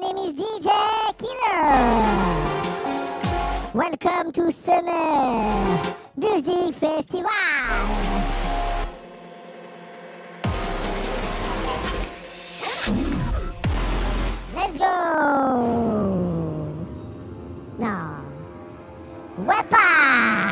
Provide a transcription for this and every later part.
My name is DJ Killer. Welcome to Summer Music Festival. Let's go! Now, weapon.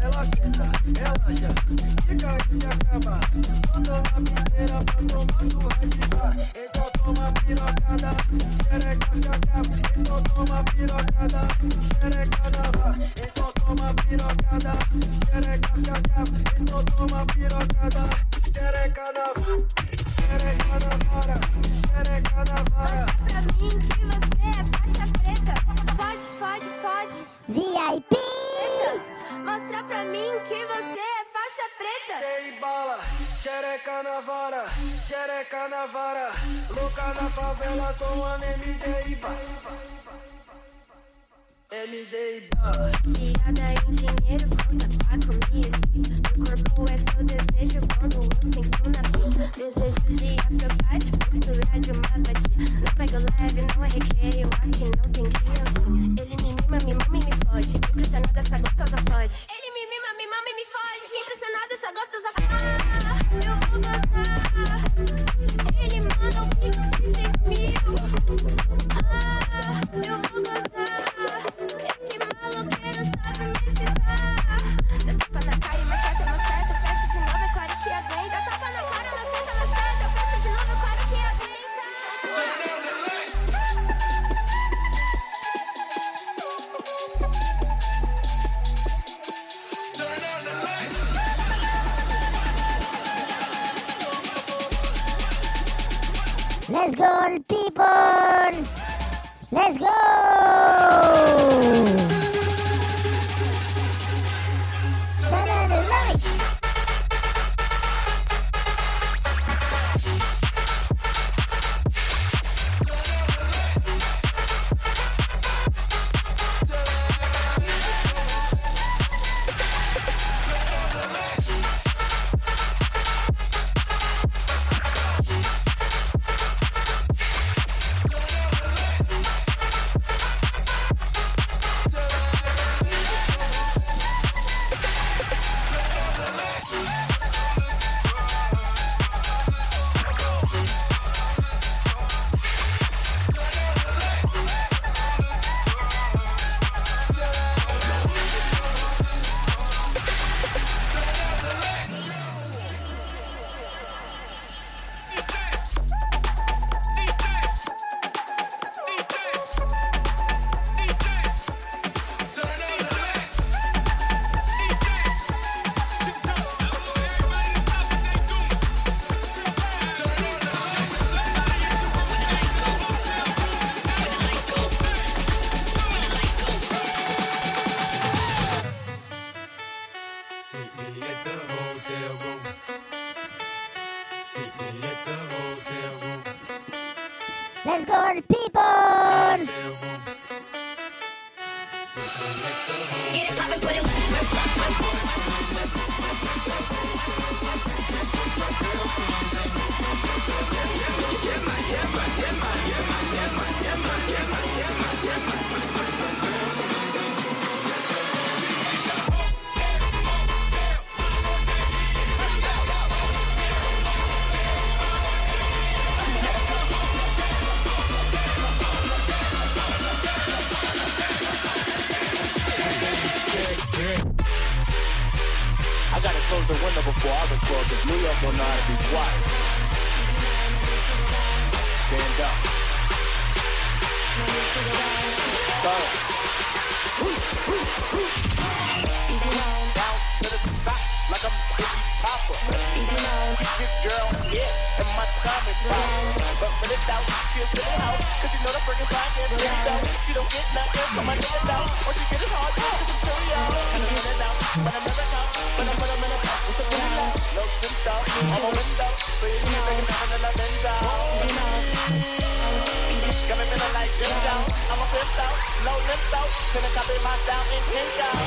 Ela quenta, ela já fica e se acaba. Bota na piseira pra tomar surra de vá. Então toma pirocada, xereca se acaba. Então toma pirocada, xereca da vá. Então toma pirocada, xereca se acaba. Então toma pirocada, xereca da vá. Xereca da vara, xereca vara. Pra mim que você é faixa preta. pode, pode, pode. VIP! mostrar pra mim que você é faixa preta. Tem bala, xereca na vara, xereca na vara. Louca na favela, tomando MD Bala. MD Bala. Fiada em dinheiro conta tá comigo. Meu corpo é seu desejo quando o na pica. Desejo de afropate, mistura de uma batida. Não pega leve, não é recreio, aqui não tem criança. Ele me mima, me Impressionada, essa gostosa fode. Ele me mima, me mama e me foge. Impressionada, essa gostosa fode. Be quiet. Stand up. Boom. Down to the side, like I'm Biggie Papa. Good girl, yeah, and my time is pops. But when it's out, she'll sit it out. Cause she know the freaking fly can't out. She don't get nothing from my niggas out. Or she get it hard, yeah, cause I'm Cheerio. And I'm in and out, but I'm never out. But I'm put 'em in a cup with the loud. No tint out, my window. So you see me nothing in the out. Got me feeling like Jim down. I'm a fifth out, low lift out. Till I copy my style and pink out.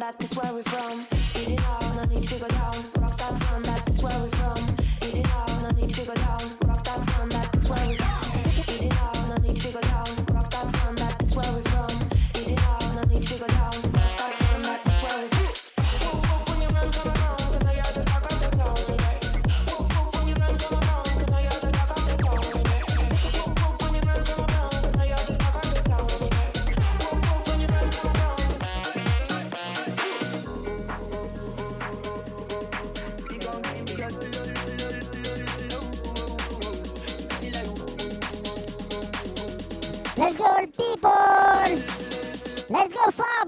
that is where we're from. Let's go, people! Let's go, farm!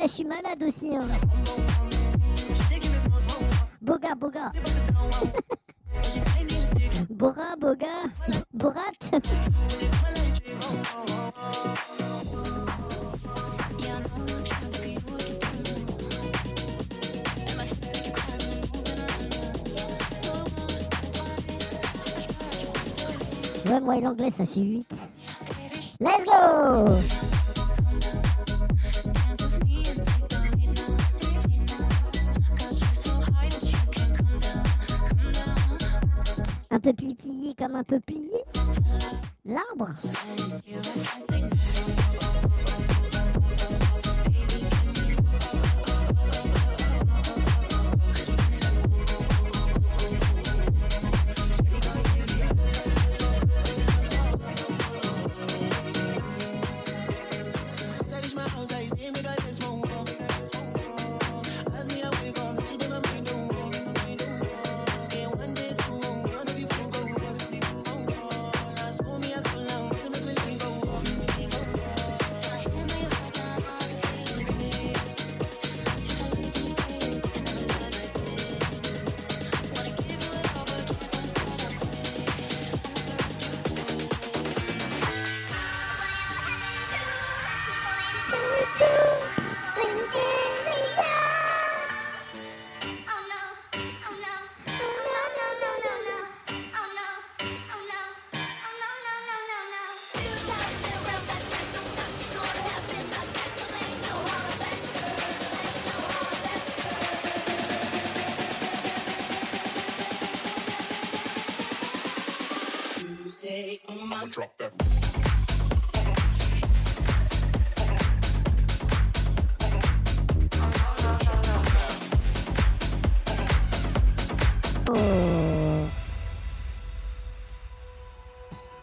Eh, je suis malade aussi. Hein. Boga, boga. Bora, boga. Borat. Ouais, moi et l'anglais, ça fait 8. Let's go un peu pillé l'arbre.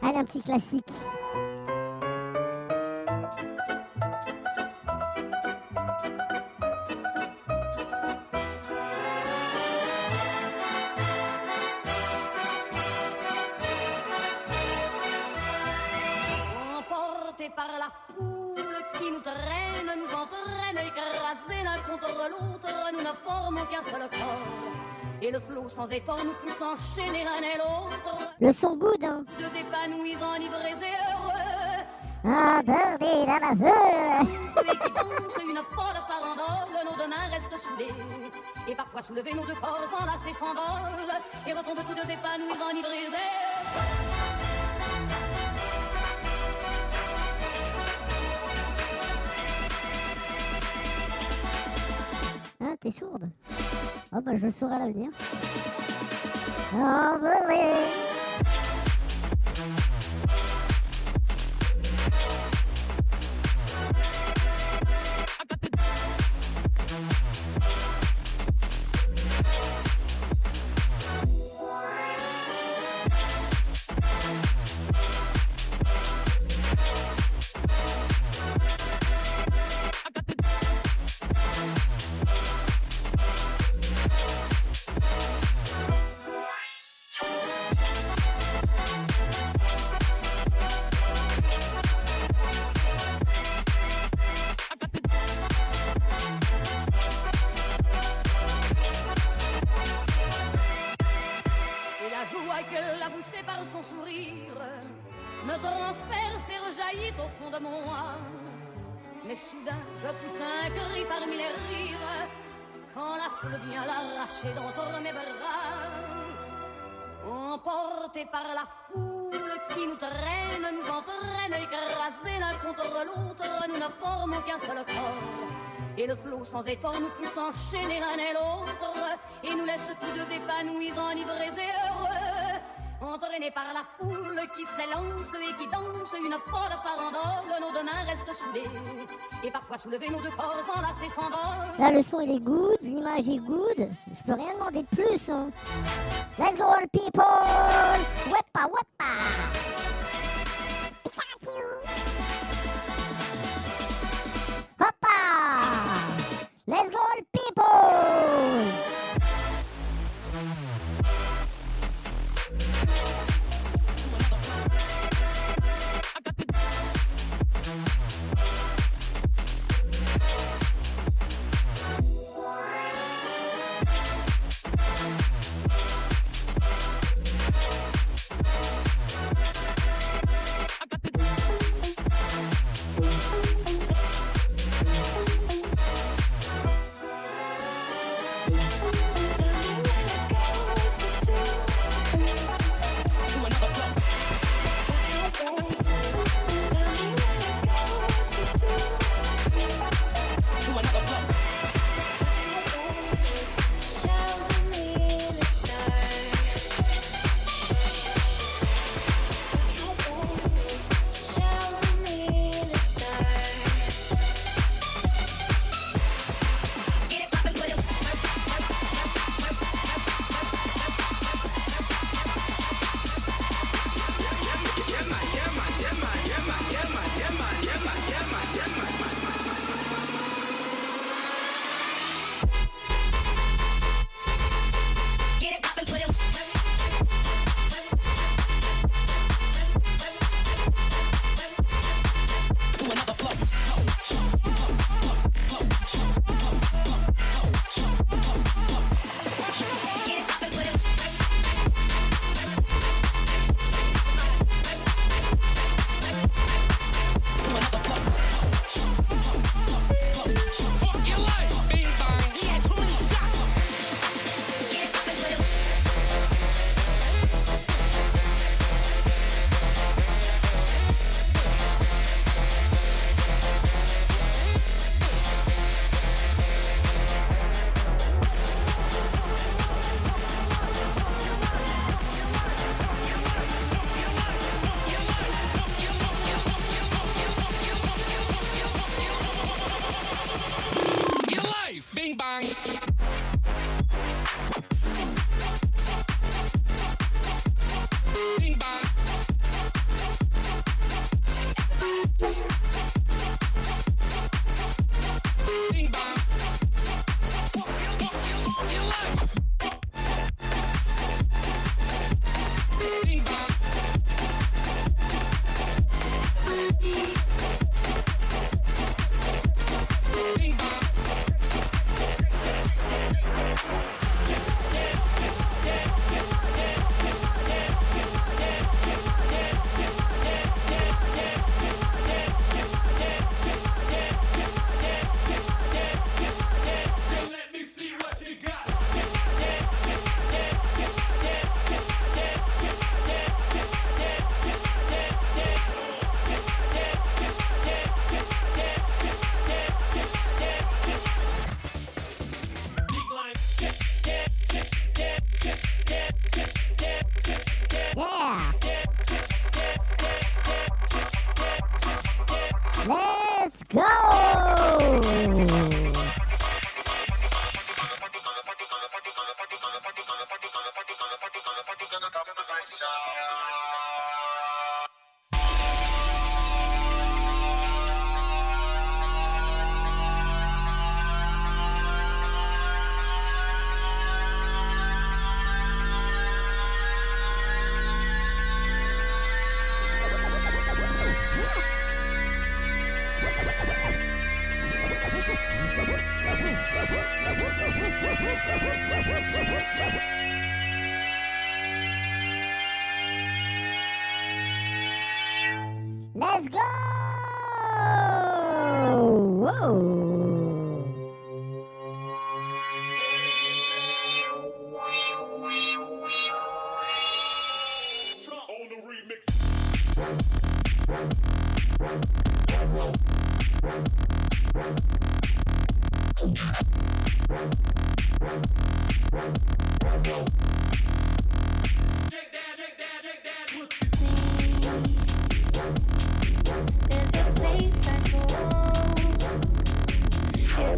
Allez, un petit classique. formes poussent enchaîner l'un et l'autre. Le son good. Hein. Deux épanouis, enivrés et heureux. Ah, bordel, à la feu Celui qui danse une folle farandole, nos deux mains restent soudées. Et parfois soulevés, nos deux corps enlacés s'envolent. Et retombent tous deux épanouis, enivrés et Hein, t'es sourde Oh bah je le saurai à l'avenir. trouble is. Me transperce et rejaillit au fond de moi. Mais soudain, je pousse un cri parmi les rires quand la foule vient l'arracher d'entre mes bras. Emportés par la foule qui nous traîne, nous entraîne, écrasés l'un contre l'autre, nous ne formons qu'un seul corps. Et le flot sans effort nous pousse enchaîner l'un et l'autre, et nous laisse tous deux épanouis, enivrés et heureux. Entraînés par la foule qui s'élance et qui danse une folle farandole, nos deux mains restent soudées. Et parfois soulevés, nos deux corps enlacés s'envolent. Là, le son il est good, l'image est good. Je peux rien demander de plus. Hein. Let's go, all people! Wepa, wepa!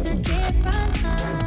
a different kind.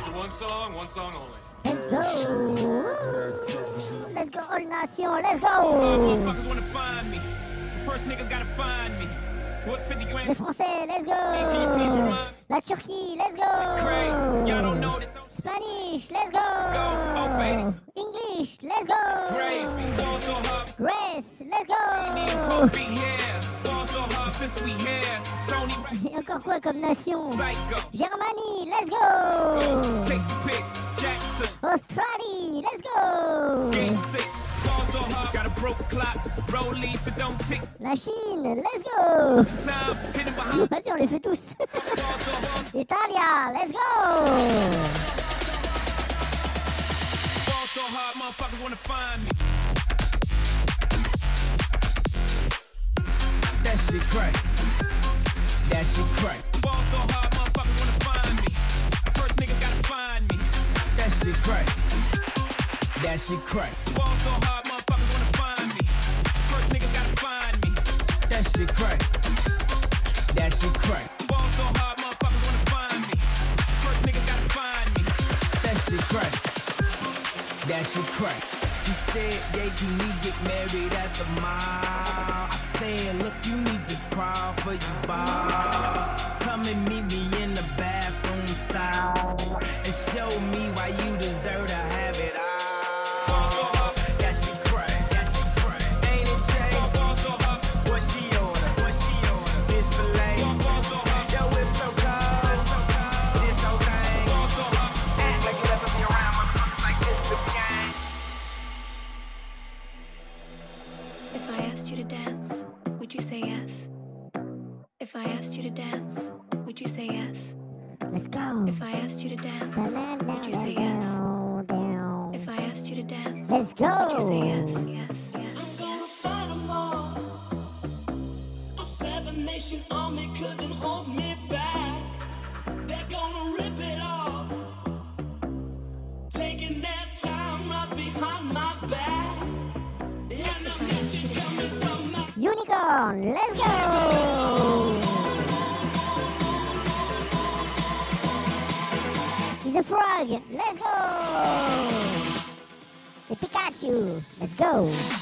to one song, one song only. Let's go! Let's go, Old Nation, let's go! Motherfuckers wanna find me. First niggas gotta find me. What's 50 grand? Les Français, let's go! La Turquie, let's go! Crazy, y'all don't know that those... Spanish, let's go. go. English, let's go. Grace, let's go. Et encore quoi comme nation? Germanie, let's go. Australie, let's go. La Chine, let's go. Vas-y, on les fait tous. Italia, let's go. shit crack. Ball so hard, motherfuckers wanna find me. First niggas gotta find me. That shit crack. That shit crack. Ball so hard, motherfuckers wanna find me. First niggas gotta find me. That shit crack. That shit crack. She said, yeah, can we get married at the mall?" go.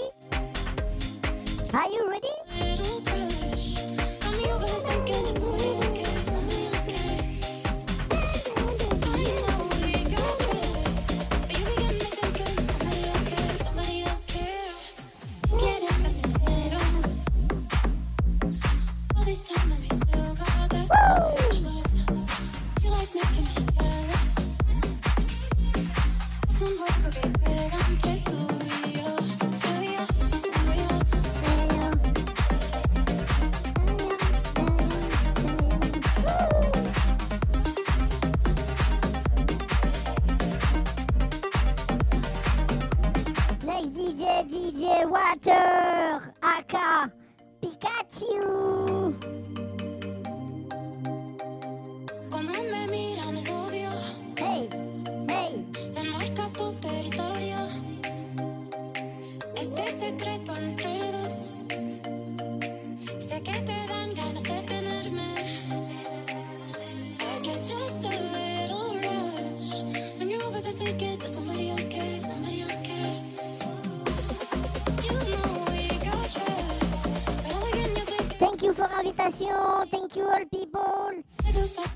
Thank you for invitation, thank you all people.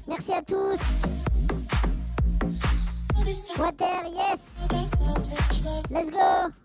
Merci à tous. Water, yes. Let's go.